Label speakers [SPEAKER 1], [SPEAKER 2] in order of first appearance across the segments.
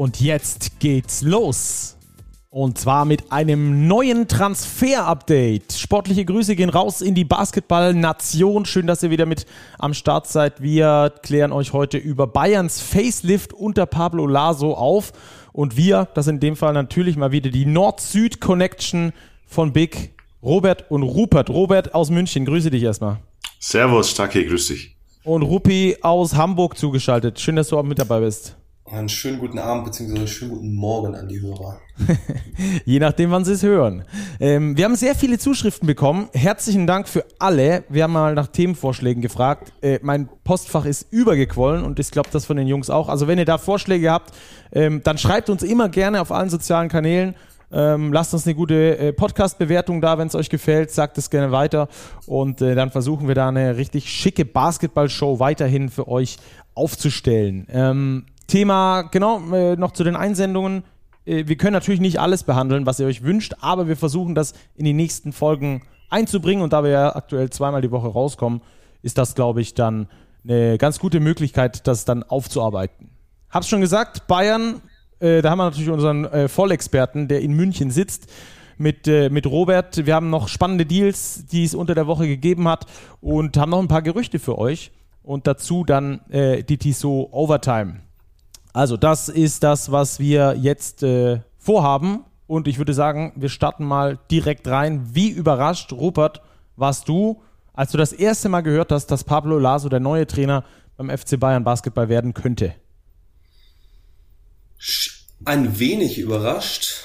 [SPEAKER 1] Und jetzt geht's los. Und zwar mit einem neuen Transfer-Update. Sportliche Grüße gehen raus in die Basketball-Nation. Schön, dass ihr wieder mit am Start seid. Wir klären euch heute über Bayerns Facelift unter Pablo Laso auf. Und wir, das in dem Fall natürlich mal wieder die Nord-Süd-Connection von Big, Robert und Rupert. Robert aus München, grüße dich erstmal.
[SPEAKER 2] Servus, Stacke, grüß dich.
[SPEAKER 1] Und Rupi aus Hamburg zugeschaltet. Schön, dass du auch mit dabei bist.
[SPEAKER 3] Einen schönen guten Abend bzw. schönen guten Morgen an die Hörer.
[SPEAKER 1] Je nachdem, wann sie es hören. Ähm, wir haben sehr viele Zuschriften bekommen. Herzlichen Dank für alle. Wir haben mal nach Themenvorschlägen gefragt. Äh, mein Postfach ist übergequollen und ich glaube, das von den Jungs auch. Also wenn ihr da Vorschläge habt, ähm, dann schreibt uns immer gerne auf allen sozialen Kanälen. Ähm, lasst uns eine gute äh, Podcast-Bewertung da, wenn es euch gefällt. Sagt es gerne weiter. Und äh, dann versuchen wir da eine richtig schicke Basketball-Show weiterhin für euch aufzustellen. Ähm, Thema, genau, äh, noch zu den Einsendungen. Äh, wir können natürlich nicht alles behandeln, was ihr euch wünscht, aber wir versuchen das in die nächsten Folgen einzubringen. Und da wir ja aktuell zweimal die Woche rauskommen, ist das, glaube ich, dann eine ganz gute Möglichkeit, das dann aufzuarbeiten. Hab's schon gesagt, Bayern, äh, da haben wir natürlich unseren äh, Vollexperten, der in München sitzt mit, äh, mit Robert. Wir haben noch spannende Deals, die es unter der Woche gegeben hat und haben noch ein paar Gerüchte für euch. Und dazu dann äh, die Tissot Overtime. Also, das ist das, was wir jetzt äh, vorhaben. Und ich würde sagen, wir starten mal direkt rein. Wie überrascht, Rupert, warst du, als du das erste Mal gehört hast, dass Pablo Laso der neue Trainer beim FC Bayern Basketball werden könnte?
[SPEAKER 3] Ein wenig überrascht,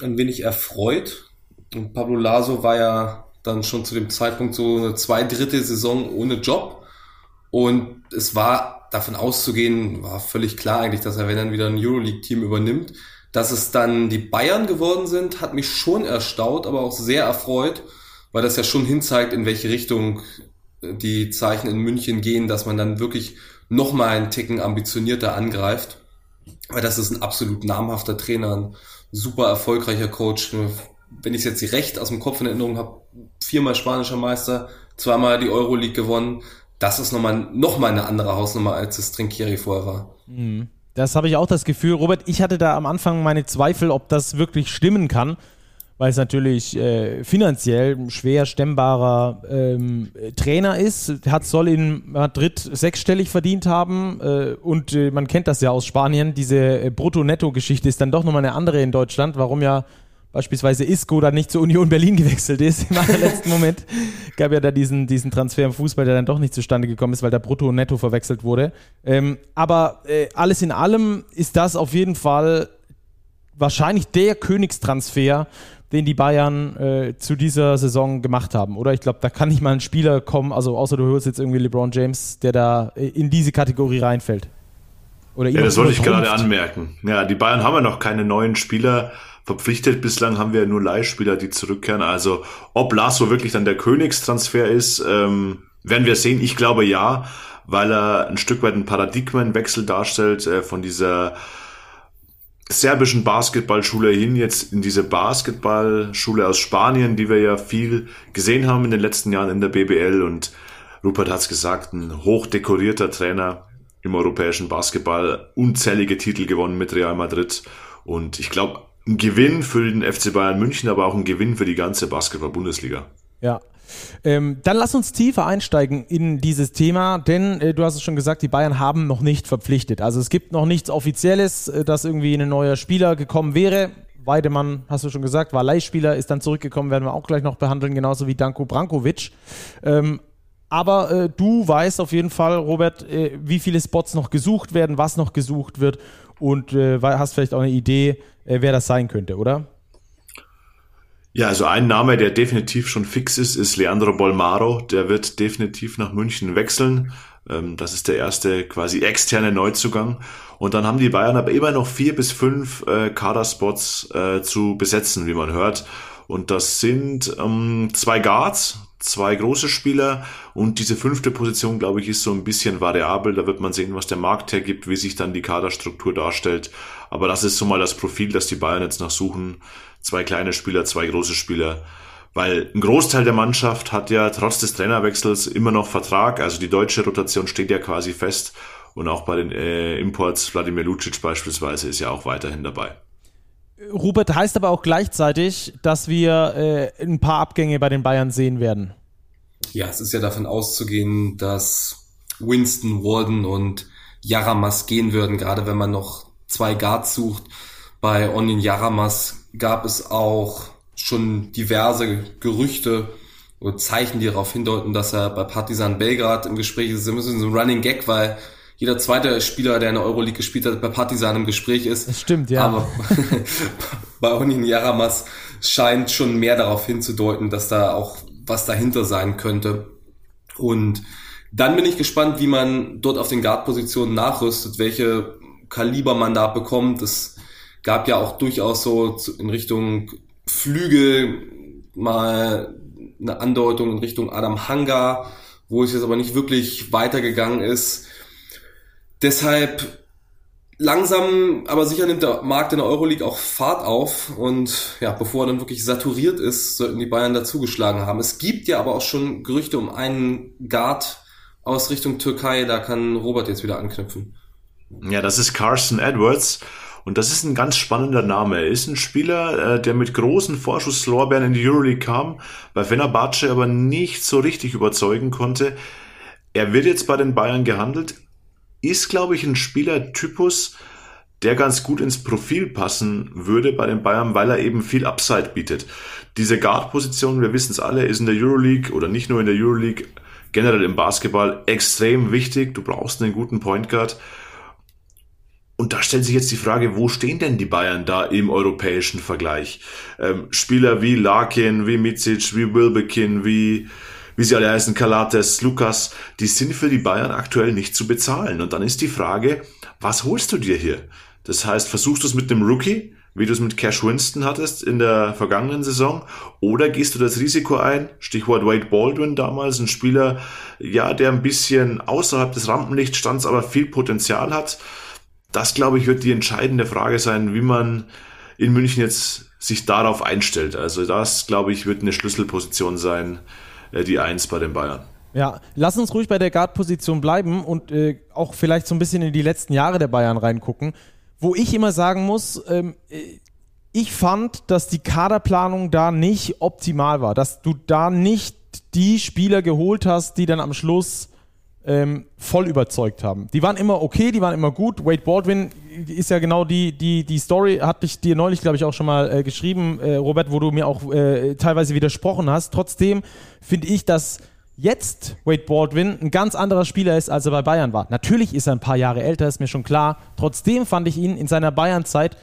[SPEAKER 3] ein wenig erfreut. Und Pablo Laso war ja dann schon zu dem Zeitpunkt so eine zwei Drittel Saison ohne Job. Und es war davon auszugehen, war völlig klar eigentlich, dass er, wenn dann wieder ein Euroleague-Team übernimmt, dass es dann die Bayern geworden sind, hat mich schon erstaunt, aber auch sehr erfreut, weil das ja schon hinzeigt, in welche Richtung die Zeichen in München gehen, dass man dann wirklich nochmal einen Ticken ambitionierter angreift. Weil das ist ein absolut namhafter Trainer, ein super erfolgreicher Coach. Wenn ich es jetzt recht aus dem Kopf in Erinnerung habe, viermal spanischer Meister, zweimal die Euroleague gewonnen das ist nochmal noch mal eine andere Hausnummer, als es Trinkieri vorher war.
[SPEAKER 1] Mhm. Das habe ich auch das Gefühl. Robert, ich hatte da am Anfang meine Zweifel, ob das wirklich stimmen kann, weil es natürlich äh, finanziell ein schwer stemmbarer ähm, Trainer ist. Hat soll in Madrid sechsstellig verdient haben äh, und äh, man kennt das ja aus Spanien. Diese äh, Brutto-Netto-Geschichte ist dann doch nochmal eine andere in Deutschland, warum ja beispielsweise Isco dann nicht zur Union Berlin gewechselt ist im allerletzten Moment. Gab ja da diesen, diesen Transfer im Fußball, der dann doch nicht zustande gekommen ist, weil der Brutto und Netto verwechselt wurde. Ähm, aber äh, alles in allem ist das auf jeden Fall wahrscheinlich der Königstransfer, den die Bayern äh, zu dieser Saison gemacht haben. Oder ich glaube, da kann nicht mal ein Spieler kommen, also außer du hörst jetzt irgendwie LeBron James, der da äh, in diese Kategorie reinfällt.
[SPEAKER 2] Oder ja, das wollte ich gerade anmerken. Ja, die Bayern haben ja noch keine neuen Spieler verpflichtet. Bislang haben wir nur Leihspieler, die zurückkehren. Also ob Lasso wirklich dann der Königstransfer ist, ähm, werden wir sehen. Ich glaube ja, weil er ein Stück weit einen Paradigmenwechsel darstellt äh, von dieser serbischen Basketballschule hin jetzt in diese Basketballschule aus Spanien, die wir ja viel gesehen haben in den letzten Jahren in der BBL und Rupert hat's gesagt, ein hochdekorierter Trainer im europäischen Basketball, unzählige Titel gewonnen mit Real Madrid und ich glaube, ein Gewinn für den FC Bayern München, aber auch ein Gewinn für die ganze Basketball-Bundesliga.
[SPEAKER 1] Ja. Ähm, dann lass uns tiefer einsteigen in dieses Thema, denn äh, du hast es schon gesagt, die Bayern haben noch nicht verpflichtet. Also es gibt noch nichts Offizielles, äh, dass irgendwie ein neuer Spieler gekommen wäre. Weidemann, hast du schon gesagt, war Leihspieler, ist dann zurückgekommen, werden wir auch gleich noch behandeln, genauso wie Danko Brankovic. Ähm, aber äh, du weißt auf jeden Fall, Robert, äh, wie viele Spots noch gesucht werden, was noch gesucht wird und äh, hast vielleicht auch eine Idee, äh, wer das sein könnte, oder?
[SPEAKER 2] Ja, also ein Name, der definitiv schon fix ist, ist Leandro Bolmaro. Der wird definitiv nach München wechseln. Ähm, das ist der erste quasi externe Neuzugang. Und dann haben die Bayern aber immer noch vier bis fünf äh, Kaderspots äh, zu besetzen, wie man hört. Und das sind ähm, zwei Guards, zwei große Spieler und diese fünfte Position, glaube ich, ist so ein bisschen variabel. Da wird man sehen, was der Markt hergibt, wie sich dann die Kaderstruktur darstellt. Aber das ist so mal das Profil, das die Bayern jetzt noch suchen. Zwei kleine Spieler, zwei große Spieler. Weil ein Großteil der Mannschaft hat ja trotz des Trainerwechsels immer noch Vertrag. Also die deutsche Rotation steht ja quasi fest. Und auch bei den äh, Imports, Wladimir Lucic beispielsweise, ist ja auch weiterhin dabei.
[SPEAKER 1] Rupert heißt aber auch gleichzeitig, dass wir äh, ein paar Abgänge bei den Bayern sehen werden.
[SPEAKER 3] Ja, es ist ja davon auszugehen, dass Winston, Walden und Jaramas gehen würden, gerade wenn man noch zwei Guards sucht. Bei Onin Jaramas gab es auch schon diverse Gerüchte oder Zeichen, die darauf hindeuten, dass er bei Partizan Belgrad im Gespräch ist. Das ist ein Running Gag, weil jeder zweite Spieler, der in der Euroleague gespielt hat, bei Partizan im Gespräch ist.
[SPEAKER 1] Das stimmt, ja.
[SPEAKER 3] Aber bei Onin Jaramas scheint schon mehr darauf hinzudeuten, dass da auch was dahinter sein könnte. Und dann bin ich gespannt, wie man dort auf den Guard-Positionen nachrüstet, welche Kaliber man da bekommt. Es gab ja auch durchaus so in Richtung Flügel mal eine Andeutung in Richtung Adam Hanga, wo es jetzt aber nicht wirklich weitergegangen ist. Deshalb langsam, aber sicher nimmt der Markt in der Euroleague auch Fahrt auf und ja, bevor er dann wirklich saturiert ist, sollten die Bayern dazugeschlagen haben. Es gibt ja aber auch schon Gerüchte um einen Guard aus Richtung Türkei, da kann Robert jetzt wieder anknüpfen.
[SPEAKER 2] Ja, das ist Carson Edwards. Und das ist ein ganz spannender Name. Er ist ein Spieler, äh, der mit großen Vorschusslorbeeren in die Euroleague kam, bei Fenerbahce aber nicht so richtig überzeugen konnte. Er wird jetzt bei den Bayern gehandelt, ist, glaube ich, ein Spielertypus, der ganz gut ins Profil passen würde bei den Bayern, weil er eben viel Upside bietet. Diese Guard-Position, wir wissen es alle, ist in der Euroleague oder nicht nur in der Euroleague, generell im Basketball extrem wichtig. Du brauchst einen guten Point Guard. Und da stellt sich jetzt die Frage, wo stehen denn die Bayern da im europäischen Vergleich? Ähm, Spieler wie Larkin, wie Micic, wie Wilbekin, wie wie sie alle heißen, Kalates, Lukas, die sind für die Bayern aktuell nicht zu bezahlen. Und dann ist die Frage, was holst du dir hier? Das heißt, versuchst du es mit dem Rookie, wie du es mit Cash Winston hattest in der vergangenen Saison, oder gehst du das Risiko ein? Stichwort Wade Baldwin damals, ein Spieler, ja, der ein bisschen außerhalb des Rampenlichts stand, aber viel Potenzial hat. Das, glaube ich, wird die entscheidende Frage sein, wie man in München jetzt sich darauf einstellt. Also das, glaube ich, wird eine Schlüsselposition sein, die Eins bei den Bayern.
[SPEAKER 1] Ja, lass uns ruhig bei der Guard-Position bleiben und äh, auch vielleicht so ein bisschen in die letzten Jahre der Bayern reingucken. Wo ich immer sagen muss, ähm, äh, ich fand, dass die Kaderplanung da nicht optimal war, dass du da nicht die Spieler geholt hast, die dann am Schluss ähm, voll überzeugt haben. Die waren immer okay, die waren immer gut. Wade Baldwin ist ja genau die, die, die Story, hatte ich dir neulich, glaube ich, auch schon mal äh, geschrieben, äh, Robert, wo du mir auch äh, teilweise widersprochen hast. Trotzdem finde ich, dass jetzt Wade Baldwin ein ganz anderer Spieler ist, als er bei Bayern war. Natürlich ist er ein paar Jahre älter, ist mir schon klar. Trotzdem fand ich ihn in seiner Bayern-Zeit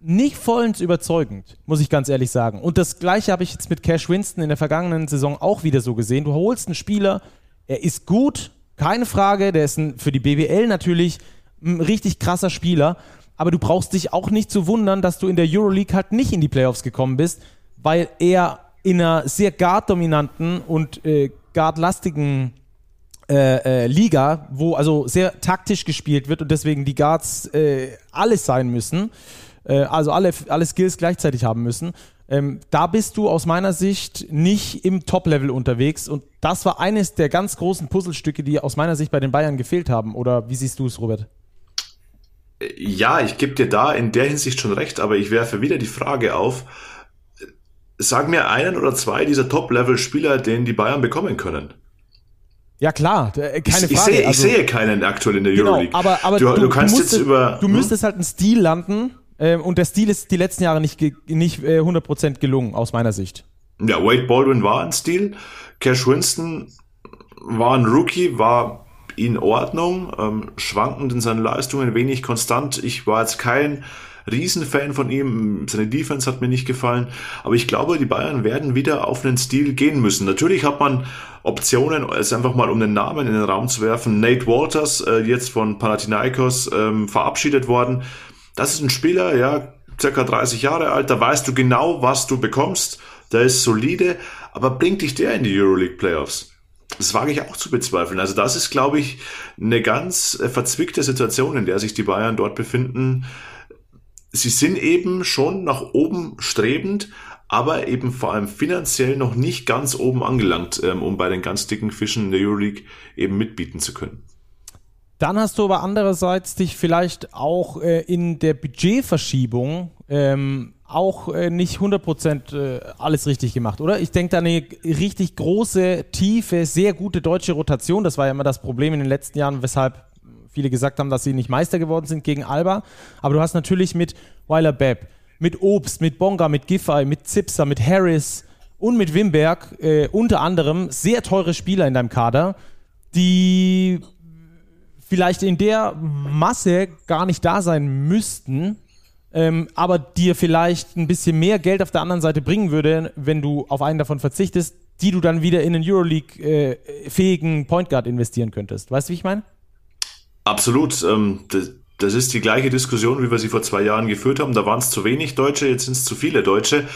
[SPEAKER 1] nicht vollends überzeugend, muss ich ganz ehrlich sagen. Und das gleiche habe ich jetzt mit Cash Winston in der vergangenen Saison auch wieder so gesehen. Du holst einen Spieler, er ist gut, keine Frage, der ist ein, für die BWL natürlich ein richtig krasser Spieler. Aber du brauchst dich auch nicht zu wundern, dass du in der Euroleague halt nicht in die Playoffs gekommen bist, weil er in einer sehr guard-dominanten und äh, guard-lastigen äh, äh, Liga, wo also sehr taktisch gespielt wird und deswegen die Guards äh, alles sein müssen, äh, also alle, alle Skills gleichzeitig haben müssen, ähm, da bist du aus meiner Sicht nicht im Top-Level unterwegs und das war eines der ganz großen Puzzlestücke, die aus meiner Sicht bei den Bayern gefehlt haben. Oder wie siehst du es, Robert?
[SPEAKER 2] Ja, ich gebe dir da in der Hinsicht schon recht, aber ich werfe wieder die Frage auf, sag mir einen oder zwei dieser Top-Level-Spieler, den die Bayern bekommen können.
[SPEAKER 1] Ja klar, äh, keine
[SPEAKER 2] ich,
[SPEAKER 1] Frage.
[SPEAKER 2] Ich sehe, also, ich sehe keinen aktuell in der genau, Euroleague.
[SPEAKER 1] Aber, aber du, du, du kannst musstest, jetzt über. Du hm? müsstest halt einen Stil landen, ähm, und der Stil ist die letzten Jahre nicht, nicht äh, 100% gelungen, aus meiner Sicht.
[SPEAKER 2] Ja, Wade Baldwin war ein Stil. Cash Winston war ein Rookie, war in Ordnung, ähm, schwankend in seinen Leistungen, wenig konstant. Ich war jetzt kein Riesenfan von ihm. Seine Defense hat mir nicht gefallen. Aber ich glaube, die Bayern werden wieder auf einen Stil gehen müssen. Natürlich hat man Optionen, es einfach mal um den Namen in den Raum zu werfen. Nate Walters, äh, jetzt von Panathinaikos ähm, verabschiedet worden. Das ist ein Spieler, ja, circa 30 Jahre alt. Da weißt du genau, was du bekommst. Der ist solide. Aber bringt dich der in die Euroleague Playoffs? Das wage ich auch zu bezweifeln. Also das ist, glaube ich, eine ganz äh, verzwickte Situation, in der sich die Bayern dort befinden. Sie sind eben schon nach oben strebend, aber eben vor allem finanziell noch nicht ganz oben angelangt, ähm, um bei den ganz dicken Fischen in der Euroleague eben mitbieten zu können.
[SPEAKER 1] Dann hast du aber andererseits dich vielleicht auch äh, in der Budgetverschiebung ähm, auch äh, nicht 100% äh, alles richtig gemacht, oder? Ich denke da eine richtig große, tiefe, sehr gute deutsche Rotation. Das war ja immer das Problem in den letzten Jahren, weshalb viele gesagt haben, dass sie nicht Meister geworden sind gegen Alba. Aber du hast natürlich mit Weiler Bepp, mit Obst, mit Bonga, mit Giffey, mit Zipser, mit Harris und mit Wimberg äh, unter anderem sehr teure Spieler in deinem Kader, die vielleicht in der Masse gar nicht da sein müssten, ähm, aber dir vielleicht ein bisschen mehr Geld auf der anderen Seite bringen würde, wenn du auf einen davon verzichtest, die du dann wieder in einen Euroleague-fähigen äh, Point Guard investieren könntest. Weißt du, wie ich meine?
[SPEAKER 2] Absolut. Ähm, das, das ist die gleiche Diskussion, wie wir sie vor zwei Jahren geführt haben. Da waren es zu wenig Deutsche, jetzt sind es zu viele Deutsche.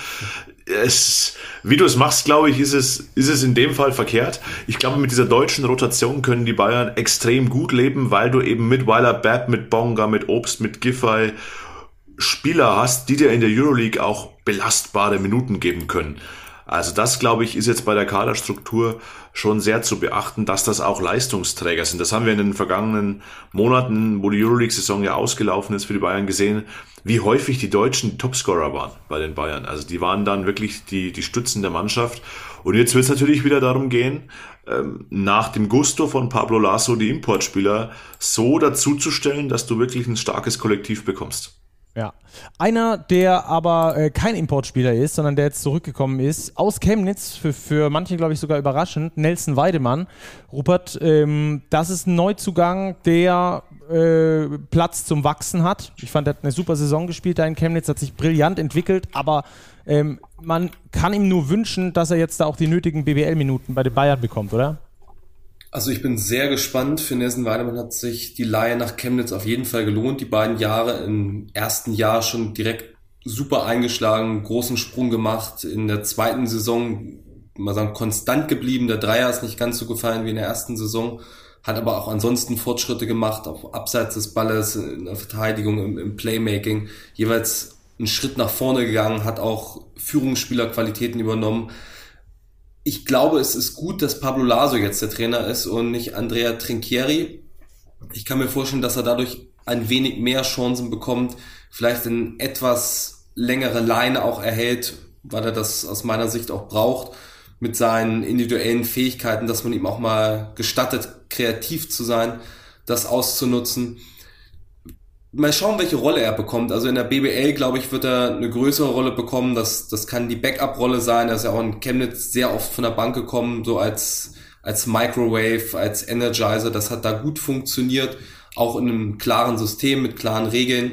[SPEAKER 2] Es, wie du es machst, glaube ich, ist es, ist es in dem Fall verkehrt. Ich glaube, mit dieser deutschen Rotation können die Bayern extrem gut leben, weil du eben mit Weiler Babb, mit Bonga, mit Obst, mit Giffey Spieler hast, die dir in der Euroleague auch belastbare Minuten geben können. Also das, glaube ich, ist jetzt bei der Kaderstruktur schon sehr zu beachten, dass das auch Leistungsträger sind. Das haben wir in den vergangenen Monaten, wo die Euroleague-Saison ja ausgelaufen ist für die Bayern gesehen, wie häufig die Deutschen Topscorer waren bei den Bayern. Also die waren dann wirklich die, die Stützen der Mannschaft. Und jetzt wird es natürlich wieder darum gehen, ähm, nach dem Gusto von Pablo Lasso die Importspieler so dazuzustellen, dass du wirklich ein starkes Kollektiv bekommst.
[SPEAKER 1] Ja. Einer, der aber äh, kein Importspieler ist, sondern der jetzt zurückgekommen ist, aus Chemnitz, für, für manche, glaube ich, sogar überraschend, Nelson Weidemann. Rupert, ähm, das ist ein Neuzugang, der äh, Platz zum Wachsen hat. Ich fand, er hat eine super Saison gespielt da in Chemnitz, hat sich brillant entwickelt, aber ähm, man kann ihm nur wünschen, dass er jetzt da auch die nötigen BWL-Minuten bei den Bayern bekommt, oder?
[SPEAKER 3] Also ich bin sehr gespannt. Für Nelson Weidemann hat sich die Leihe nach Chemnitz auf jeden Fall gelohnt. Die beiden Jahre im ersten Jahr schon direkt super eingeschlagen, großen Sprung gemacht. In der zweiten Saison, mal sagen, konstant geblieben. Der Dreier ist nicht ganz so gefallen wie in der ersten Saison. Hat aber auch ansonsten Fortschritte gemacht, auch abseits des Balles, in der Verteidigung, im, im Playmaking. Jeweils einen Schritt nach vorne gegangen, hat auch Führungsspielerqualitäten übernommen ich glaube, es ist gut, dass Pablo Laso jetzt der Trainer ist und nicht Andrea Trinchieri. Ich kann mir vorstellen, dass er dadurch ein wenig mehr Chancen bekommt, vielleicht in etwas längere Leine auch erhält, weil er das aus meiner Sicht auch braucht, mit seinen individuellen Fähigkeiten, dass man ihm auch mal gestattet, kreativ zu sein, das auszunutzen mal schauen, welche Rolle er bekommt. Also in der BBL, glaube ich, wird er eine größere Rolle bekommen. Das, das kann die Backup-Rolle sein. Er ist ja auch in Chemnitz sehr oft von der Bank gekommen, so als, als Microwave, als Energizer. Das hat da gut funktioniert. Auch in einem klaren System mit klaren Regeln.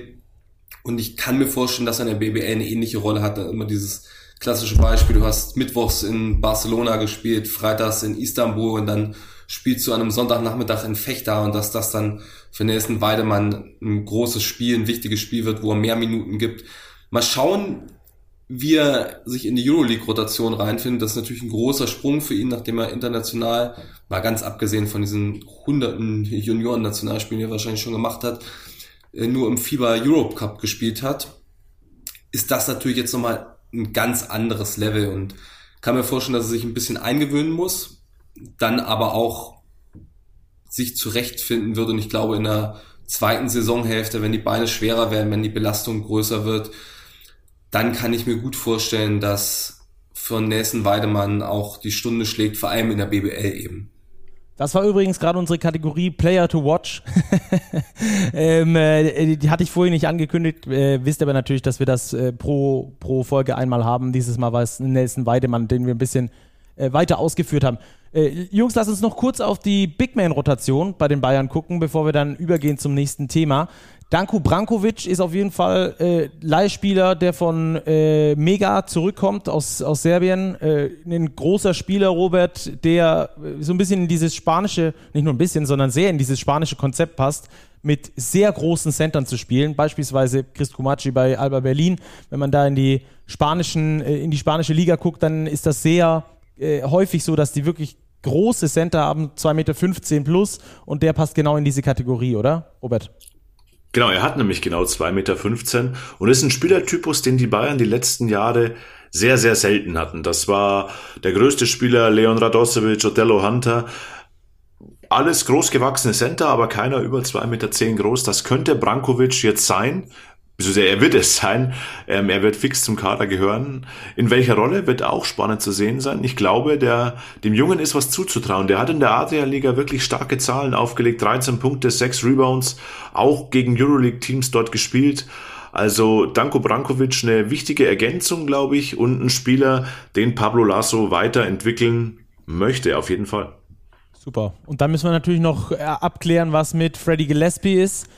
[SPEAKER 3] Und ich kann mir vorstellen, dass er in der BBL eine ähnliche Rolle hat. Immer dieses klassische Beispiel. Du hast mittwochs in Barcelona gespielt, freitags in Istanbul und dann spielst du an einem Sonntagnachmittag in Fechter und dass das dann für Nelson Weidemann ein großes Spiel, ein wichtiges Spiel wird, wo er mehr Minuten gibt. Mal schauen, wie er sich in die Euroleague-Rotation reinfindet. Das ist natürlich ein großer Sprung für ihn, nachdem er international, mal ganz abgesehen von diesen hunderten Junioren-Nationalspielen, die er wahrscheinlich schon gemacht hat, äh, nur im FIBA Europe Cup gespielt hat, ist das natürlich jetzt nochmal ein ganz anderes Level und kann mir vorstellen, dass er sich ein bisschen eingewöhnen muss dann aber auch sich zurechtfinden wird. Und ich glaube, in der zweiten Saisonhälfte, wenn die Beine schwerer werden, wenn die Belastung größer wird, dann kann ich mir gut vorstellen, dass für Nelson Weidemann auch die Stunde schlägt, vor allem in der BBL eben.
[SPEAKER 1] Das war übrigens gerade unsere Kategorie Player to Watch. ähm, äh, die hatte ich vorhin nicht angekündigt. Äh, wisst aber natürlich, dass wir das äh, pro, pro Folge einmal haben. Dieses Mal war es Nelson Weidemann, den wir ein bisschen äh, weiter ausgeführt haben. Äh, Jungs, lass uns noch kurz auf die Big Man-Rotation bei den Bayern gucken, bevor wir dann übergehen zum nächsten Thema. Danko Brankovic ist auf jeden Fall äh, Leihspieler, der von äh, Mega zurückkommt aus, aus Serbien. Äh, ein großer Spieler, Robert, der äh, so ein bisschen in dieses spanische, nicht nur ein bisschen, sondern sehr in dieses spanische Konzept passt, mit sehr großen Centern zu spielen. Beispielsweise Chris Kumaci bei Alba Berlin. Wenn man da in die spanischen, äh, in die spanische Liga guckt, dann ist das sehr äh, häufig so, dass die wirklich große Center haben, 2,15 Meter plus und der passt genau in diese Kategorie, oder, Robert?
[SPEAKER 2] Genau, er hat nämlich genau 2,15 Meter und ist ein Spielertypus, den die Bayern die letzten Jahre sehr, sehr selten hatten. Das war der größte Spieler Leon Radosevic, Otello Hunter. Alles großgewachsene Center, aber keiner über 2,10 Meter groß. Das könnte Brankovic jetzt sein beziehungsweise er wird es sein, ähm, er wird fix zum Kader gehören. In welcher Rolle wird auch spannend zu sehen sein. Ich glaube, der, dem Jungen ist was zuzutrauen. Der hat in der Adria-Liga wirklich starke Zahlen aufgelegt, 13 Punkte, 6 Rebounds, auch gegen Euroleague-Teams dort gespielt. Also Danko Brankovic eine wichtige Ergänzung, glaube ich, und ein Spieler, den Pablo Lasso weiterentwickeln möchte, auf jeden Fall.
[SPEAKER 1] Super. Und dann müssen wir natürlich noch äh, abklären, was mit Freddy Gillespie ist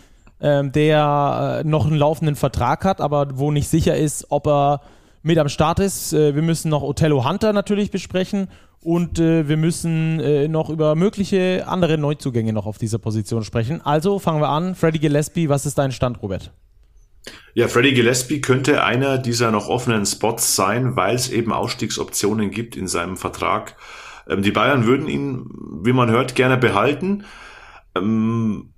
[SPEAKER 1] ähm, der äh, noch einen laufenden Vertrag hat, aber wo nicht sicher ist, ob er mit am Start ist. Äh, wir müssen noch Othello Hunter natürlich besprechen und äh, wir müssen noch über mögliche andere Neuzugänge noch auf dieser Position sprechen. Also fangen wir an. Freddy Gillespie, was ist dein Stand, Robert?
[SPEAKER 2] Ja, Freddy Gillespie könnte einer dieser noch offenen Spots sein, weil es eben Ausstiegsoptionen gibt in seinem Vertrag. Ähm, die Bayern würden ihn, wie man hört, gerne behalten. Ähm,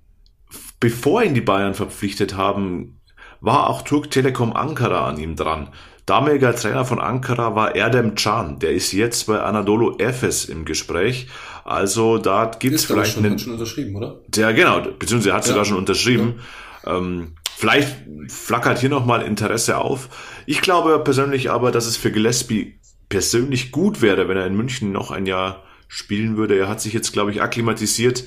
[SPEAKER 2] bevor ihn die Bayern verpflichtet haben, war auch Turk Telekom Ankara an ihm dran. Damaliger Trainer von Ankara war Erdem Can, der ist jetzt bei Anadolu Efes im Gespräch. Also da gibt es vielleicht
[SPEAKER 3] schon, einen. schon unterschrieben, oder?
[SPEAKER 2] Der genau, beziehungsweise er hat ja. sogar schon unterschrieben. Ja. Ähm, vielleicht flackert hier nochmal Interesse auf. Ich glaube persönlich aber, dass es für Gillespie persönlich gut wäre, wenn er in München noch ein Jahr spielen würde. Er hat sich jetzt, glaube ich, akklimatisiert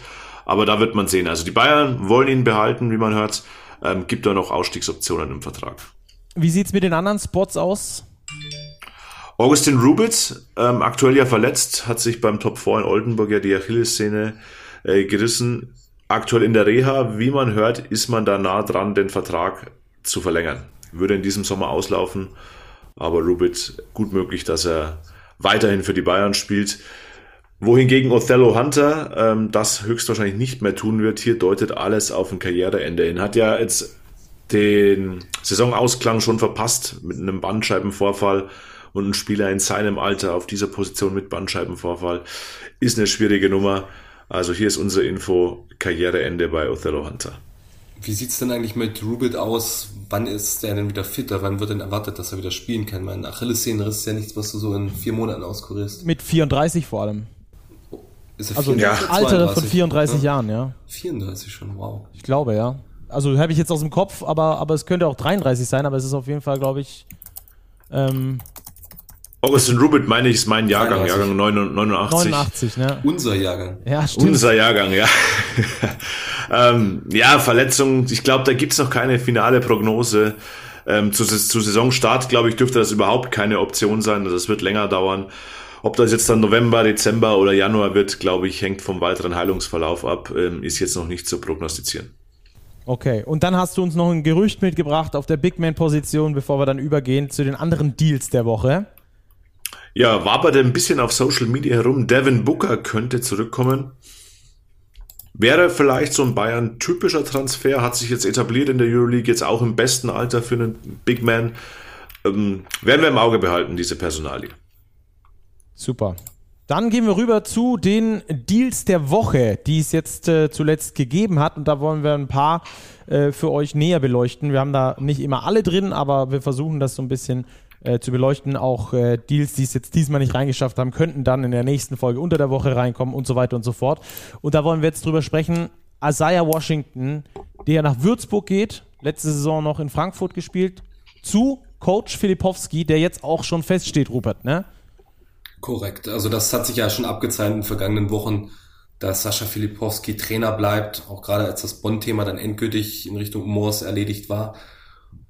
[SPEAKER 2] aber da wird man sehen. Also die Bayern wollen ihn behalten, wie man hört. Ähm, gibt da noch Ausstiegsoptionen im Vertrag.
[SPEAKER 1] Wie sieht es mit den anderen Spots aus?
[SPEAKER 2] Augustin Rubitz, ähm, aktuell ja verletzt, hat sich beim Top 4 in Oldenburg ja die Achillessehne äh, gerissen. Aktuell in der Reha, wie man hört, ist man da nah dran, den Vertrag zu verlängern. Würde in diesem Sommer auslaufen, aber Rubitz gut möglich, dass er weiterhin für die Bayern spielt. Wohingegen Othello Hunter ähm, das höchstwahrscheinlich nicht mehr tun wird. Hier deutet alles auf ein Karriereende hin. Hat ja jetzt den Saisonausklang schon verpasst mit einem Bandscheibenvorfall und ein Spieler in seinem Alter auf dieser Position mit Bandscheibenvorfall ist eine schwierige Nummer. Also hier ist unsere Info Karriereende bei Othello Hunter.
[SPEAKER 3] Wie sieht's denn eigentlich mit Rubit aus? Wann ist er denn wieder fitter? Wann wird denn erwartet, dass er wieder spielen kann? Mein Achillessehnenriss ist ja nichts, was du so in vier Monaten auskurierst.
[SPEAKER 1] Mit 34 vor allem.
[SPEAKER 3] Ist
[SPEAKER 1] Also ja. Alter von 34 ja? Jahren, ja.
[SPEAKER 3] 34 schon, wow.
[SPEAKER 1] Ich glaube, ja. Also habe ich jetzt aus dem Kopf, aber, aber es könnte auch 33 sein, aber es ist auf jeden Fall, glaube ich. Ähm,
[SPEAKER 2] Augustin Rubit, meine ich, ist mein Jahrgang, 33. Jahrgang 89.
[SPEAKER 1] 89, ne?
[SPEAKER 3] Unser Jahrgang.
[SPEAKER 2] Ja, stimmt. Unser Jahrgang, ja. ähm, ja, Verletzung, ich glaube, da gibt's noch keine finale Prognose. Ähm, zu, zu Saisonstart, glaube ich, dürfte das überhaupt keine Option sein. Also es wird länger dauern. Ob das jetzt dann November, Dezember oder Januar wird, glaube ich, hängt vom weiteren Heilungsverlauf ab, ähm, ist jetzt noch nicht zu prognostizieren.
[SPEAKER 1] Okay, und dann hast du uns noch ein Gerücht mitgebracht auf der Big Man-Position, bevor wir dann übergehen zu den anderen Deals der Woche.
[SPEAKER 2] Ja, wabert ein bisschen auf Social Media herum. Devin Booker könnte zurückkommen. Wäre vielleicht so ein Bayern-typischer Transfer, hat sich jetzt etabliert in der Euroleague, jetzt auch im besten Alter für einen Big Man. Ähm, werden wir im Auge behalten, diese Personalie.
[SPEAKER 1] Super. Dann gehen wir rüber zu den Deals der Woche, die es jetzt äh, zuletzt gegeben hat. Und da wollen wir ein paar äh, für euch näher beleuchten. Wir haben da nicht immer alle drin, aber wir versuchen das so ein bisschen äh, zu beleuchten. Auch äh, Deals, die es jetzt diesmal nicht reingeschafft haben, könnten dann in der nächsten Folge unter der Woche reinkommen und so weiter und so fort. Und da wollen wir jetzt drüber sprechen. Isaiah Washington, der nach Würzburg geht, letzte Saison noch in Frankfurt gespielt, zu Coach Filipowski, der jetzt auch schon feststeht, Rupert, ne?
[SPEAKER 3] Korrekt. Also das hat sich ja schon abgezeichnet in den vergangenen Wochen, dass Sascha Filipowski Trainer bleibt, auch gerade als das Bonn-Thema dann endgültig in Richtung Moors erledigt war.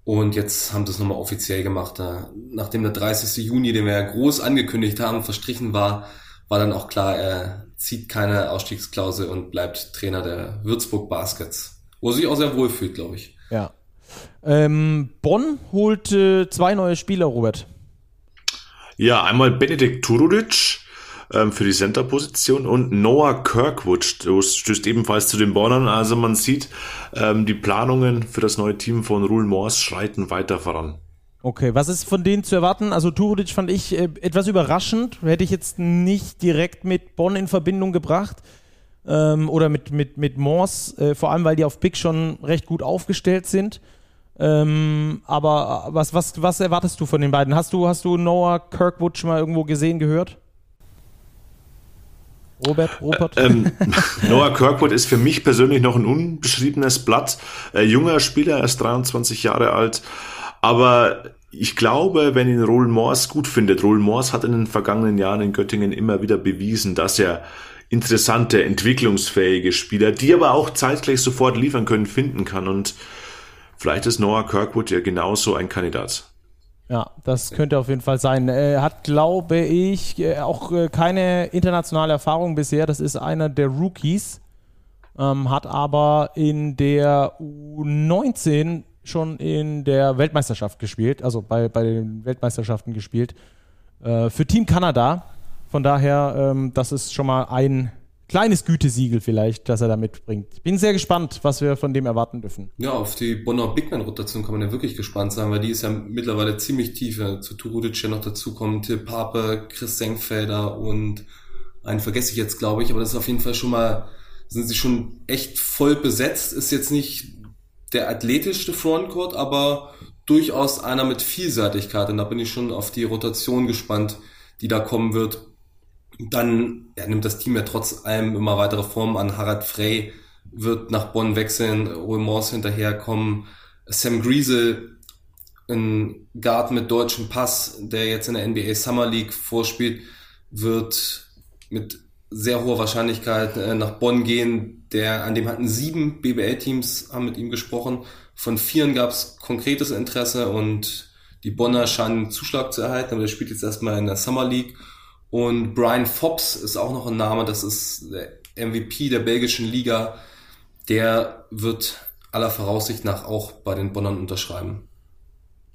[SPEAKER 3] Und jetzt haben sie es nochmal offiziell gemacht. Nachdem der 30. Juni, den wir ja groß angekündigt haben, verstrichen war, war dann auch klar, er zieht keine Ausstiegsklausel und bleibt Trainer der Würzburg Baskets. Wo sich auch sehr wohl fühlt, glaube ich.
[SPEAKER 1] Ja. Ähm, Bonn holt äh, zwei neue Spieler, Robert.
[SPEAKER 2] Ja, einmal Benedikt Turudic ähm, für die Center-Position und Noah Kirkwood stößt ebenfalls zu den Bonnern. Also man sieht, ähm, die Planungen für das neue Team von Rule Morse schreiten weiter voran.
[SPEAKER 1] Okay, was ist von denen zu erwarten? Also Turudic fand ich äh, etwas überraschend, hätte ich jetzt nicht direkt mit Bonn in Verbindung gebracht ähm, oder mit, mit, mit Morse, äh, vor allem weil die auf Big schon recht gut aufgestellt sind. Ähm, aber was, was, was erwartest du von den beiden? Hast du, hast du Noah Kirkwood schon mal irgendwo gesehen, gehört? Robert, Robert?
[SPEAKER 2] Ähm, Noah Kirkwood ist für mich persönlich noch ein unbeschriebenes Blatt. Äh, junger Spieler, erst 23 Jahre alt. Aber ich glaube, wenn ihn Roland Morse gut findet, Roland Morse hat in den vergangenen Jahren in Göttingen immer wieder bewiesen, dass er interessante, entwicklungsfähige Spieler, die aber auch zeitgleich sofort liefern können, finden kann. Und vielleicht ist Noah Kirkwood ja genauso ein Kandidat.
[SPEAKER 1] Ja, das könnte auf jeden Fall sein. Er hat, glaube ich, äh, auch äh, keine internationale Erfahrung bisher. Das ist einer der Rookies, ähm, hat aber in der U19 schon in der Weltmeisterschaft gespielt, also bei, bei den Weltmeisterschaften gespielt, äh, für Team Kanada. Von daher, ähm, das ist schon mal ein kleines Gütesiegel vielleicht, das er da mitbringt. Bin sehr gespannt, was wir von dem erwarten dürfen.
[SPEAKER 3] Ja, auf die Bonner Bigman-Rotation kann man ja wirklich gespannt sein, weil die ist ja mittlerweile ziemlich tief. Zu Turudic ja noch dazu kommen Till Pape, Chris Senkfelder und einen vergesse ich jetzt, glaube ich, aber das ist auf jeden Fall schon mal, sind sie schon echt voll besetzt. Ist jetzt nicht der athletischste Frontcourt, aber durchaus einer mit Vielseitigkeit. Und da bin ich schon auf die Rotation gespannt, die da kommen wird. Dann ja, nimmt das Team ja trotz allem immer weitere Formen an. Harald Frey wird nach Bonn wechseln, Roy hinterherkommen. Sam Griesel, ein Guard mit deutschem Pass, der jetzt in der NBA Summer League vorspielt, wird mit sehr hoher Wahrscheinlichkeit äh, nach Bonn gehen. Der, an dem hatten sieben BBL-Teams haben mit ihm gesprochen. Von vieren gab es konkretes Interesse und die Bonner scheinen Zuschlag zu erhalten, aber der spielt jetzt erstmal in der Summer League. Und Brian Fobbs ist auch noch ein Name, das ist der MVP der belgischen Liga. Der wird aller Voraussicht nach auch bei den Bonnern unterschreiben.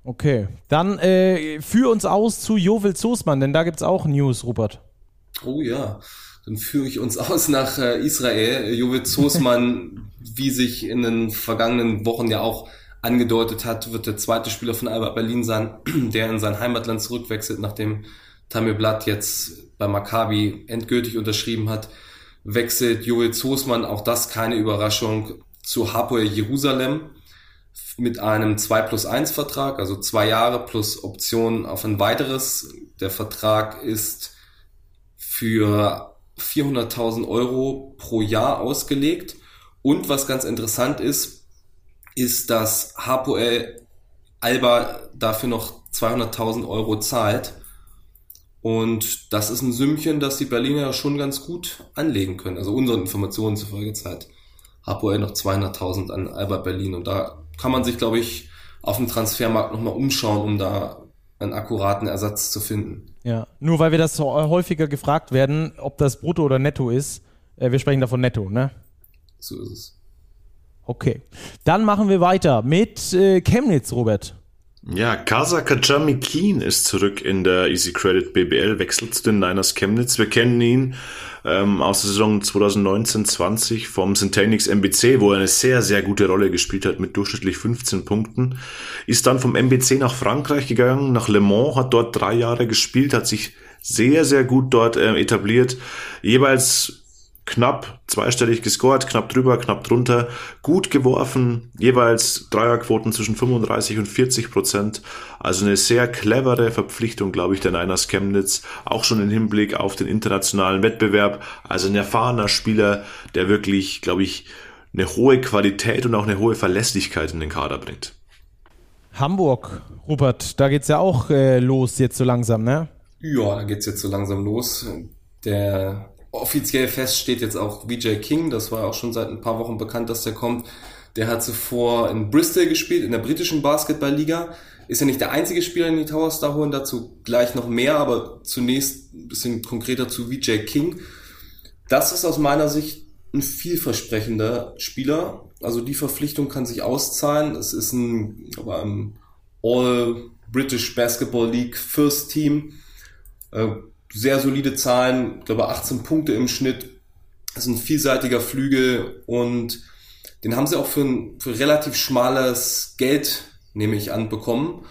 [SPEAKER 1] Okay, dann äh, führ uns aus zu Jovel Zosmann, denn da gibt's auch News, Rupert.
[SPEAKER 3] Oh ja, dann führe ich uns aus nach äh, Israel. Jovic Zosmann, wie sich in den vergangenen Wochen ja auch angedeutet hat, wird der zweite Spieler von Alba Berlin sein, der in sein Heimatland zurückwechselt, nachdem Tamir Blatt jetzt bei Maccabi endgültig unterschrieben hat, wechselt Joel Zosmann, auch das keine Überraschung, zu Hapoel Jerusalem mit einem 2 plus 1 Vertrag, also zwei Jahre plus Option auf ein weiteres. Der Vertrag ist für 400.000 Euro pro Jahr ausgelegt. Und was ganz interessant ist, ist, dass HPL Alba dafür noch 200.000 Euro zahlt. Und das ist ein Sümmchen, das die Berliner schon ganz gut anlegen können. Also unseren Informationen zufolge zahlt HPL noch 200.000 an Alba Berlin. Und da kann man sich, glaube ich, auf dem Transfermarkt nochmal umschauen, um da einen akkuraten Ersatz zu finden.
[SPEAKER 1] Ja, nur weil wir das häufiger gefragt werden, ob das brutto oder netto ist. Äh, wir sprechen davon netto, ne?
[SPEAKER 3] So ist es.
[SPEAKER 1] Okay. Dann machen wir weiter mit äh, Chemnitz, Robert.
[SPEAKER 2] Ja, Kasa Kajami Keen ist zurück in der Easy Credit BBL, wechselt zu den Niners Chemnitz. Wir kennen ihn ähm, aus der Saison 2019-20 vom Centenix MBC, wo er eine sehr, sehr gute Rolle gespielt hat mit durchschnittlich 15 Punkten. Ist dann vom MBC nach Frankreich gegangen, nach Le Mans, hat dort drei Jahre gespielt, hat sich sehr, sehr gut dort äh, etabliert. Jeweils knapp zweistellig gescored, knapp drüber, knapp drunter, gut geworfen, jeweils Dreierquoten zwischen 35 und 40 Prozent. Also eine sehr clevere Verpflichtung, glaube ich, der Niners Chemnitz, auch schon im Hinblick auf den internationalen Wettbewerb. Also ein erfahrener Spieler, der wirklich, glaube ich, eine hohe Qualität und auch eine hohe Verlässlichkeit in den Kader bringt.
[SPEAKER 1] Hamburg, Rupert, da geht's ja auch äh, los jetzt so langsam, ne?
[SPEAKER 3] Ja, da geht's jetzt so langsam los. Der offiziell fest steht jetzt auch VJ King, das war auch schon seit ein paar Wochen bekannt, dass der kommt. Der hat zuvor in Bristol gespielt, in der britischen Basketballliga. Ist ja nicht der einzige Spieler, den die Towers da holen, dazu gleich noch mehr, aber zunächst ein bisschen konkreter zu VJ King. Das ist aus meiner Sicht ein vielversprechender Spieler Also die Verpflichtung kann sich auszahlen. Es ist ein, aber ein All British Basketball League First Team. Äh, sehr solide Zahlen, ich glaube 18 Punkte im Schnitt. Das ist ein vielseitiger Flügel und den haben sie auch für ein für relativ schmales Geld, nehme ich an, bekommen.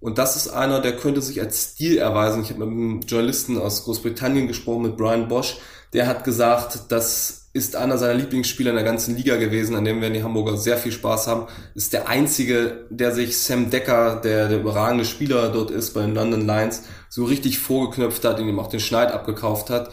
[SPEAKER 3] Und das ist einer, der könnte sich als Stil erweisen. Ich habe mit einem Journalisten aus Großbritannien gesprochen, mit Brian Bosch. Der hat gesagt, das ist einer seiner Lieblingsspieler in der ganzen Liga gewesen, an dem werden die Hamburger sehr viel Spaß haben. Ist der einzige, der sich Sam Decker, der der überragende Spieler dort ist bei den London Lions, so richtig vorgeknöpft hat, und ihm auch den Schneid abgekauft hat.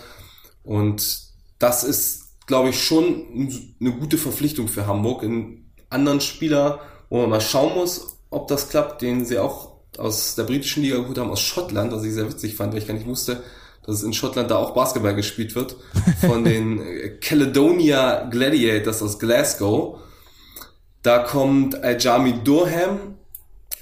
[SPEAKER 3] Und das ist, glaube ich, schon eine gute Verpflichtung für Hamburg. In anderen Spieler, wo man mal schauen muss, ob das klappt, den sie auch aus der britischen Liga geholt haben, aus Schottland, was ich sehr witzig fand, weil ich gar nicht wusste, dass es in Schottland da auch Basketball gespielt wird, von den Caledonia Gladiators aus Glasgow. Da kommt Ajami Durham,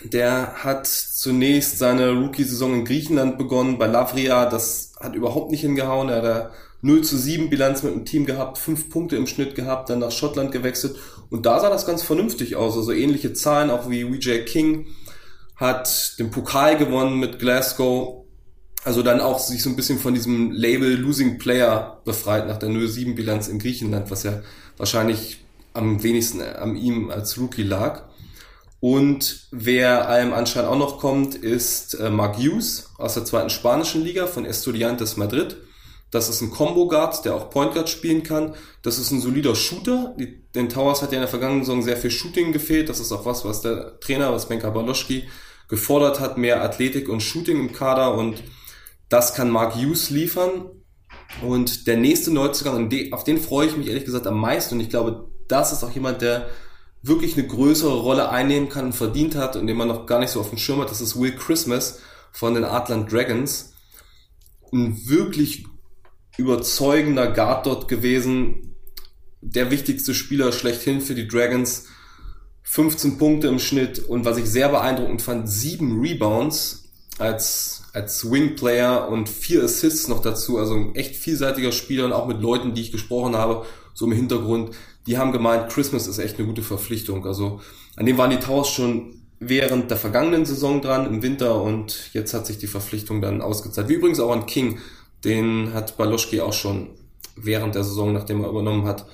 [SPEAKER 3] der hat zunächst seine Rookie-Saison in Griechenland begonnen, bei Lavria, das hat überhaupt nicht hingehauen, er hat 0 zu 7 Bilanz mit dem Team gehabt, 5 Punkte im Schnitt gehabt, dann nach Schottland gewechselt und da sah das ganz vernünftig aus, also ähnliche Zahlen auch wie WJ King, hat den Pokal gewonnen mit Glasgow. Also dann auch sich so ein bisschen von diesem Label Losing Player befreit nach der 0-7-Bilanz in Griechenland, was ja wahrscheinlich am wenigsten an ihm als Rookie lag. Und wer allem anscheinend auch noch kommt, ist äh, Mark Hughes aus der zweiten spanischen Liga von Estudiantes Madrid. Das ist ein Combo Guard, der auch Point Guard spielen kann. Das ist ein solider Shooter. Die, den Towers hat ja in der vergangenen Saison sehr viel Shooting gefehlt. Das ist auch was, was der Trainer, was Benka Baloschki gefordert hat, mehr Athletik und Shooting im Kader und das kann Mark Hughes liefern. Und der nächste Neuzugang, auf den freue ich mich ehrlich gesagt am meisten und ich glaube, das ist auch jemand, der wirklich eine größere Rolle einnehmen kann und verdient hat und den man noch gar nicht so auf dem Schirm hat. Das ist Will Christmas von den Atlant Dragons. Ein wirklich überzeugender Guard dort gewesen. Der wichtigste Spieler schlechthin für die Dragons. 15 Punkte im Schnitt und was ich sehr beeindruckend fand, sieben Rebounds als, als Swing-Player und vier Assists noch dazu. Also ein echt vielseitiger Spieler und auch mit Leuten, die ich gesprochen habe, so im Hintergrund, die haben gemeint, Christmas ist echt eine gute Verpflichtung. Also an dem waren die Towers schon während der vergangenen Saison dran im Winter und jetzt hat sich die Verpflichtung dann ausgezahlt. Wie übrigens auch an King, den hat Baloschki auch schon während der Saison, nachdem er übernommen hat,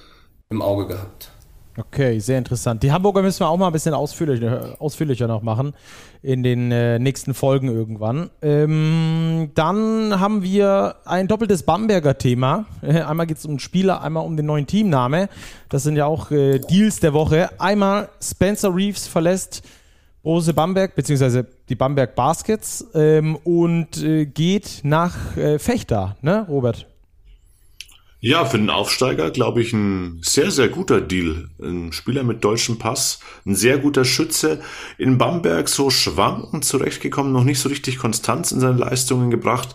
[SPEAKER 3] im Auge gehabt.
[SPEAKER 1] Okay, sehr interessant. Die Hamburger müssen wir auch mal ein bisschen ausführlicher, ausführlicher noch machen in den äh, nächsten Folgen irgendwann. Ähm, dann haben wir ein doppeltes Bamberger Thema. Äh, einmal geht es um Spieler, einmal um den neuen Teamname. Das sind ja auch äh, Deals der Woche. Einmal Spencer Reeves verlässt Brose Bamberg, beziehungsweise die Bamberg Baskets ähm, und äh, geht nach äh, Fechter, ne, Robert?
[SPEAKER 2] Ja, für den Aufsteiger glaube ich ein sehr, sehr guter Deal. Ein Spieler mit deutschem Pass, ein sehr guter Schütze. In Bamberg so schwankend zurechtgekommen, noch nicht so richtig Konstanz in seine Leistungen gebracht.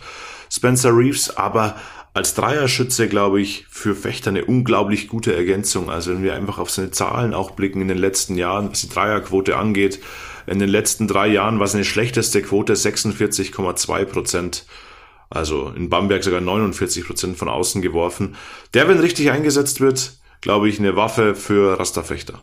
[SPEAKER 2] Spencer Reeves, aber als Dreierschütze, glaube ich, für Fechter eine unglaublich gute Ergänzung. Also wenn wir einfach auf seine Zahlen auch blicken in den letzten Jahren, was die Dreierquote angeht, in den letzten drei Jahren war seine schlechteste Quote 46,2 Prozent. Also in Bamberg sogar 49 Prozent von außen geworfen. Der, wenn richtig eingesetzt wird, glaube ich, eine Waffe für Rasterfechter.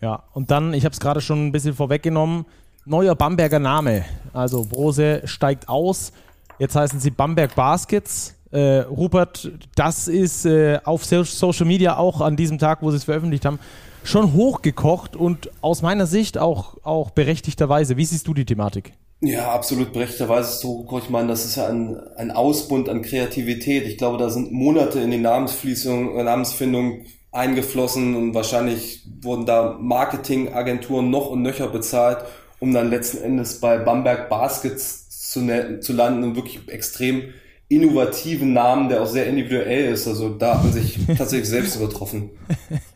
[SPEAKER 1] Ja, und dann, ich habe es gerade schon ein bisschen vorweggenommen, neuer Bamberger Name. Also Brose steigt aus. Jetzt heißen sie Bamberg Baskets. Äh, Rupert, das ist äh, auf Social Media auch an diesem Tag, wo sie es veröffentlicht haben, schon hochgekocht und aus meiner Sicht auch, auch berechtigterweise. Wie siehst du die Thematik?
[SPEAKER 3] Ja, absolut berechtigterweise so, ich meine, das ist ja ein, ein Ausbund an Kreativität. Ich glaube, da sind Monate in die Namensfließung, äh, Namensfindung eingeflossen und wahrscheinlich wurden da Marketingagenturen noch und nöcher bezahlt, um dann letzten Endes bei Bamberg Baskets zu, ne-, zu landen und wirklich extrem innovativen Namen, der auch sehr individuell ist. Also da hat man sich tatsächlich selbst übertroffen.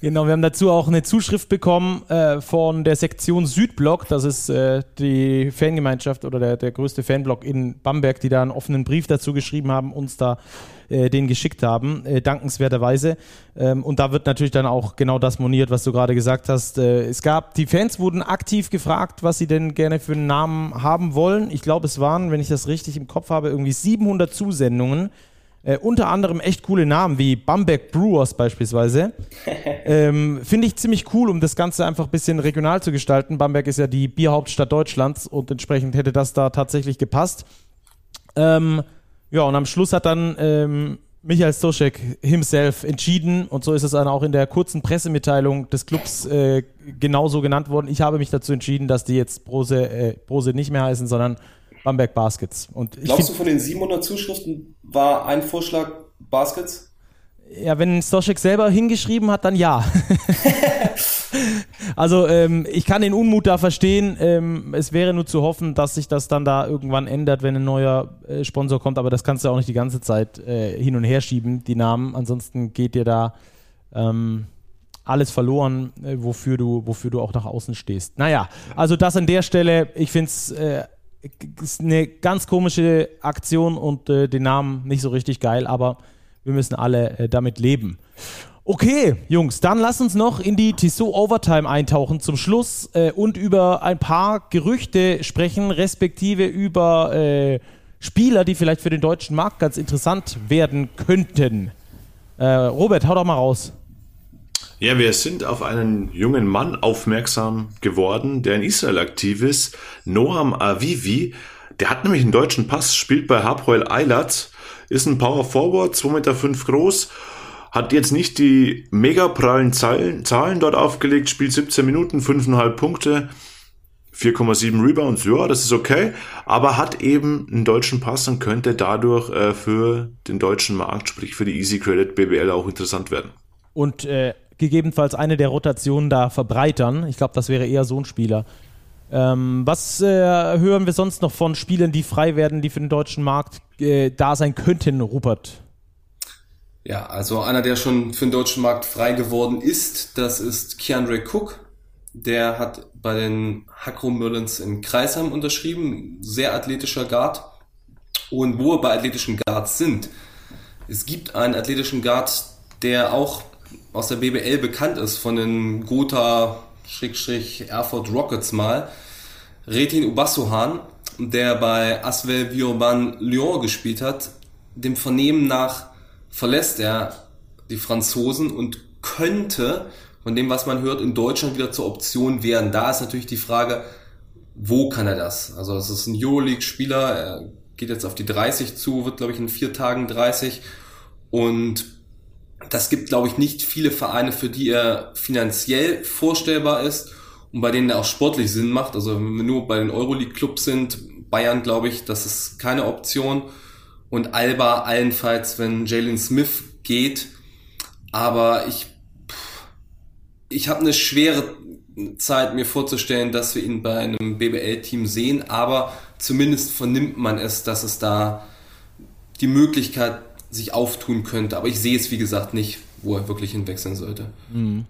[SPEAKER 1] Genau, wir haben dazu auch eine Zuschrift bekommen äh, von der Sektion Südblock. Das ist äh, die Fangemeinschaft oder der, der größte Fanblock in Bamberg, die da einen offenen Brief dazu geschrieben haben, uns da äh, den geschickt haben, äh, dankenswerterweise. Ähm, und da wird natürlich dann auch genau das moniert, was du gerade gesagt hast. Äh, es gab, die Fans wurden aktiv gefragt, was sie denn gerne für einen Namen haben wollen. Ich glaube, es waren, wenn ich das richtig im Kopf habe, irgendwie 700 Zusendungen Äh, unter anderem echt coole Namen wie Bamberg Brewers beispielsweise. ähm, Finde ich ziemlich cool, um das Ganze einfach ein bisschen regional zu gestalten. Bamberg ist ja die Bierhauptstadt Deutschlands und entsprechend hätte das da tatsächlich gepasst. Ähm, ja, und am Schluss hat dann ähm, Michael Stoschek himself entschieden und so ist es dann auch in der kurzen Pressemitteilung des Clubs äh, genauso genannt worden. Ich habe mich dazu entschieden, dass die jetzt Brose, äh, Brose nicht mehr heißen, sondern Bamberg Baskets. Und
[SPEAKER 3] Glaubst du, von den 700 Zuschriften war ein Vorschlag Baskets?
[SPEAKER 1] Ja, wenn Stoschek selber hingeschrieben hat, dann ja. also ähm, ich kann den Unmut da verstehen. Ähm, es wäre nur zu hoffen, dass sich das dann da irgendwann ändert, wenn ein neuer äh, Sponsor kommt. Aber das kannst du auch nicht die ganze Zeit äh, hin und her schieben, die Namen. Ansonsten geht dir da ähm, alles verloren, äh, wofür, du, wofür du auch nach außen stehst. Naja, also das an der Stelle. Ich finde es äh, eine ganz komische Aktion und äh, den Namen nicht so richtig geil, aber wir müssen alle äh, damit leben. Okay, Jungs, dann lass uns noch in die Tissot Overtime eintauchen zum Schluss äh, und über ein paar Gerüchte sprechen, respektive über äh, Spieler, die vielleicht für den deutschen Markt ganz interessant werden könnten. Äh, Robert, hau doch mal raus.
[SPEAKER 2] Ja, wir sind auf einen jungen Mann aufmerksam geworden, der in Israel aktiv ist, Noam Avivi. Der hat nämlich einen deutschen Pass, spielt bei Hapoel Eilat ist ein Power Forward, 2,5 Meter groß, hat jetzt nicht die mega prallen Zahlen, Zahlen dort aufgelegt, spielt 17 Minuten, 5,5 Punkte, 4,7 Rebounds, ja, das ist okay, aber hat eben einen deutschen Pass und könnte dadurch äh, für den deutschen Markt, sprich für die Easy Credit BBL auch interessant werden.
[SPEAKER 1] Und äh, gegebenenfalls eine der Rotationen da verbreitern. Ich glaube, das wäre eher so ein Spieler. Ähm, was äh, hören wir sonst noch von Spielern, die frei werden, die für den deutschen Markt äh, da sein könnten, Rupert?
[SPEAKER 3] Ja, also einer, der schon für den deutschen Markt frei geworden ist, das ist Keandre Cook. Der hat bei den Hakro Merlins in Kreisheim unterschrieben, sehr athletischer Guard. Und wo wir bei athletischen Guards sind, es gibt einen athletischen Guard, der auch aus der BBL bekannt ist, von den Gotha Erfurt Rockets mal, Retin Ubasuhan, der bei Asvel Vioban Lyon gespielt hat, dem Vernehmen nach verlässt er die Franzosen und könnte von dem, was man hört, in Deutschland wieder zur Option werden. Da ist natürlich die Frage, wo kann er das? Also es ist ein Euroleague-Spieler, er geht jetzt auf die 30 zu, wird glaube ich in vier Tagen 30 und das gibt, glaube ich, nicht viele Vereine, für die er finanziell vorstellbar ist und bei denen er auch sportlich Sinn macht. Also wenn wir nur bei den Euroleague-Clubs sind, Bayern, glaube ich, das ist keine Option. Und Alba allenfalls, wenn Jalen Smith geht. Aber ich, ich habe eine schwere Zeit, mir vorzustellen, dass wir ihn bei einem BBL-Team sehen. Aber zumindest vernimmt man es, dass es da die Möglichkeit sich auftun könnte. Aber ich sehe es, wie gesagt, nicht, wo er wirklich hinwechseln sollte.
[SPEAKER 1] Mhm.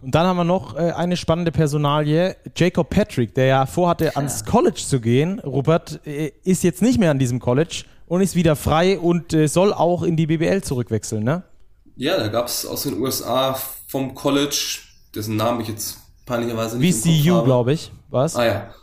[SPEAKER 1] Und dann haben wir noch äh, eine spannende Personalie. Jacob Patrick, der ja vorhatte, ja. ans College zu gehen. Rupert äh, ist jetzt nicht mehr an diesem College und ist wieder frei und äh, soll auch in die BBL zurückwechseln, ne?
[SPEAKER 3] Ja, da gab es aus den USA vom College, dessen Namen ich jetzt peinlicherweise nicht
[SPEAKER 1] VCU, glaube ich, was?
[SPEAKER 3] Ah ja.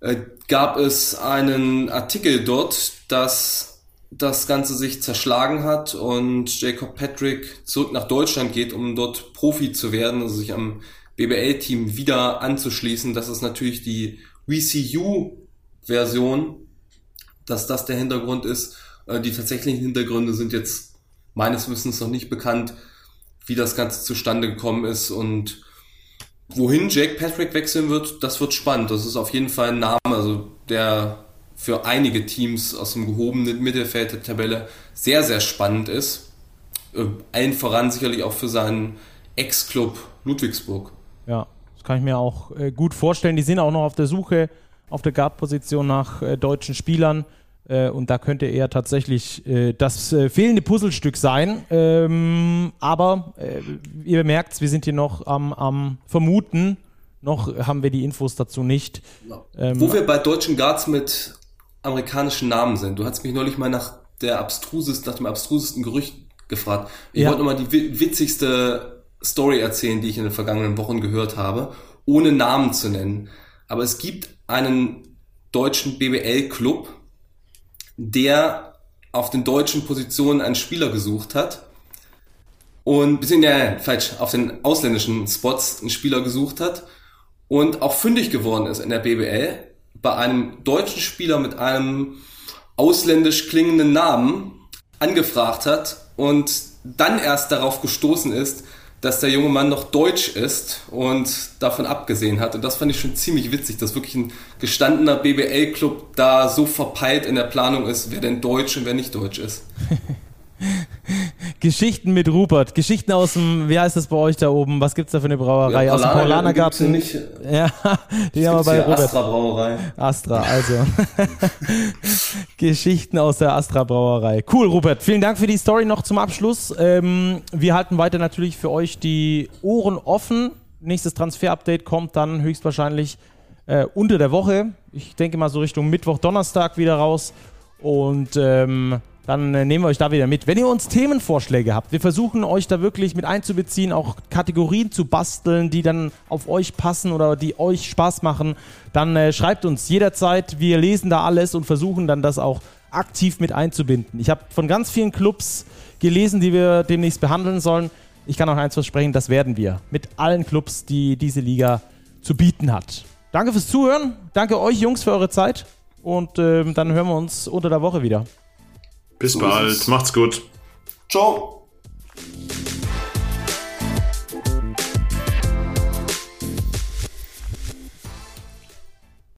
[SPEAKER 3] Äh, gab es einen Artikel dort, dass das Ganze sich zerschlagen hat und Jacob Patrick zurück nach Deutschland geht, um dort Profi zu werden, also sich am BBL-Team wieder anzuschließen. Das ist natürlich die VCU-Version, dass das der Hintergrund ist. Äh, die tatsächlichen Hintergründe sind jetzt meines Wissens noch nicht bekannt, wie das Ganze zustande gekommen ist und wohin Jake Patrick wechseln wird, das wird spannend. Das ist auf jeden Fall ein Name, also der für einige Teams aus dem gehobenen Mittelfeld der Tabelle sehr, sehr spannend ist. Äh, allen voran sicherlich auch für seinen Ex-Club Ludwigsburg.
[SPEAKER 1] Ja, das kann ich mir auch äh, gut vorstellen. Die sind auch noch auf der Suche auf der Guard-Position nach äh, deutschen Spielern. Äh, und da könnte er tatsächlich das fehlende Puzzlestück sein. Ähm, aber ihr merkt, wir sind hier noch am, am Vermuten. Noch haben wir die Infos dazu nicht.
[SPEAKER 3] Ähm, Wo wir bei deutschen Guards mit amerikanischen Namen sind. Du hast mich neulich mal nach der abstrusesten, nach dem abstrusesten Gerücht gefragt. Ich ja. wollte nochmal die witzigste Story erzählen, die ich in den vergangenen Wochen gehört habe, ohne Namen zu nennen. Aber es gibt einen deutschen BBL-Club, der auf den deutschen Positionen einen Spieler gesucht hat und beziehungsweise falsch, auf den ausländischen Spots einen Spieler gesucht hat und auch fündig geworden ist in der BBL bei einem deutschen Spieler mit einem ausländisch klingenden Namen angefragt hat und dann erst darauf gestoßen ist, dass der junge Mann noch deutsch ist und davon abgesehen hat. Und das fand ich schon ziemlich witzig, dass wirklich ein gestandener BBL-Club da so verpeilt in der Planung ist, wer denn deutsch und wer nicht deutsch ist.
[SPEAKER 1] Geschichten mit Rupert, Geschichten aus dem, wie heißt das bei euch da oben? Was gibt's da für eine Brauerei?
[SPEAKER 3] Ja,
[SPEAKER 1] aus dem Paulanergarten?
[SPEAKER 3] Nicht,
[SPEAKER 1] ja, die haben wir bei Robert.
[SPEAKER 3] Astra Brauerei.
[SPEAKER 1] Astra, also. Geschichten aus der Astra Brauerei. Cool, Rupert. Vielen Dank für die Story noch zum Abschluss. Ähm, wir halten weiter natürlich für euch die Ohren offen. Nächstes Transfer-Update kommt dann höchstwahrscheinlich äh, unter der Woche. Ich denke mal so Richtung Mittwoch, Donnerstag wieder raus. Und ähm, dann äh, nehmen wir euch da wieder mit. Wenn ihr uns Themenvorschläge habt, wir versuchen euch da wirklich mit einzubeziehen, auch Kategorien zu basteln, die dann auf euch passen oder die euch Spaß machen, dann äh, schreibt uns jederzeit. Wir lesen da alles und versuchen dann das auch aktiv mit einzubinden. Ich habe von ganz vielen Clubs gelesen, die wir demnächst behandeln sollen. Ich kann auch eins versprechen, das werden wir mit allen Clubs, die diese Liga zu bieten hat. Danke fürs Zuhören. Danke euch Jungs für eure Zeit. Und ähm, dann hören wir uns unter der Woche wieder.
[SPEAKER 2] Bis so bald. Macht's gut.
[SPEAKER 3] Ciao.